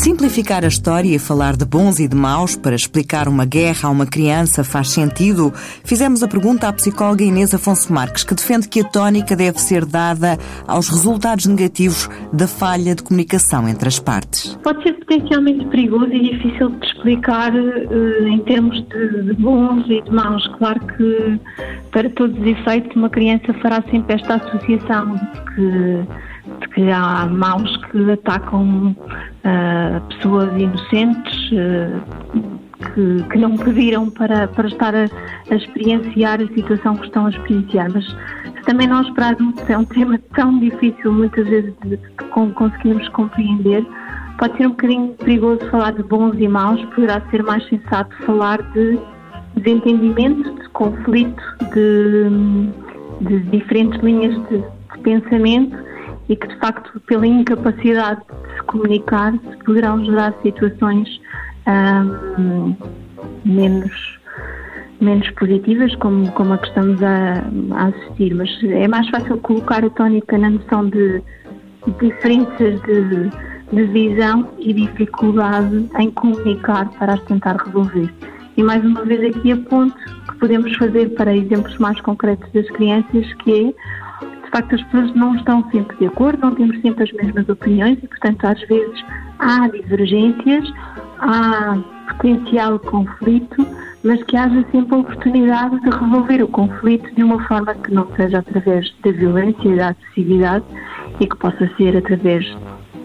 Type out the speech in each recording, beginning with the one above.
Simplificar a história e falar de bons e de maus para explicar uma guerra a uma criança faz sentido? Fizemos a pergunta à psicóloga Inês Afonso Marques, que defende que a tónica deve ser dada aos resultados negativos da falha de comunicação entre as partes. Pode ser potencialmente perigoso e difícil de explicar uh, em termos de, de bons e de maus. Claro que, para todos os efeitos, uma criança fará sempre esta associação de que de que há maus que atacam uh, pessoas inocentes uh, que, que, não pediram para, para estar a, a, experienciar a situação que estão a experienciar. Mas também nós, para adultos, é um tema tão difícil muitas vezes de, de conseguirmos compreender. Pode ser um bocadinho perigoso falar de bons e maus, poderá ser mais sensato falar de desentendimento, de conflito, de, de diferentes linhas de, de pensamento e que, de facto, pela incapacidade de se comunicar, poderão gerar situações um, menos, menos positivas, como, como a que estamos a, a, assistir. Mas é mais fácil colocar a tónica na noção de diferenças de, de visão e dificuldade em comunicar para as tentar resolver. E mais uma vez aqui aponto que podemos fazer para exemplos mais concretos das crianças, que é de facto as pessoas não estão sempre de acordo, não temos sempre as mesmas opiniões e, portanto, às vezes há divergências, há potencial conflito, mas que haja sempre a oportunidade de resolver o conflito de uma forma que não seja através da violência e da agressividade e que possa ser através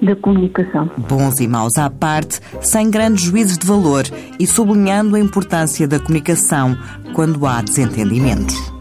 da comunicação. Bons e maus à parte, sem grandes juízes de valor e sublinhando a importância da comunicação quando há desentendimentos.